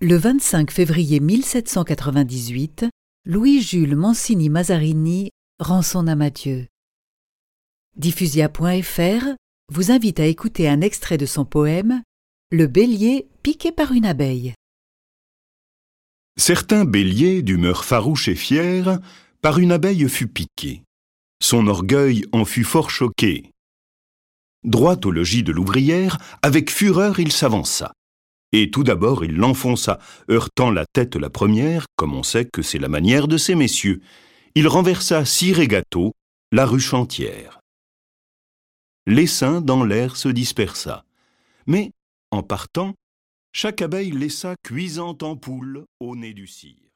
Le 25 février 1798, Louis-Jules Mancini Mazarini rend son âme à Dieu. Diffusia.fr vous invite à écouter un extrait de son poème Le bélier piqué par une abeille. Certain bélier, d'humeur farouche et fière, par une abeille fut piqué. Son orgueil en fut fort choqué. Droit au logis de l'ouvrière, avec fureur il s'avança. Et tout d'abord il l'enfonça, heurtant la tête la première, comme on sait que c'est la manière de ces messieurs. Il renversa six gâteaux, la ruche entière. L'essaim dans l'air se dispersa. Mais, en partant, chaque abeille laissa cuisante ampoule au nez du cire.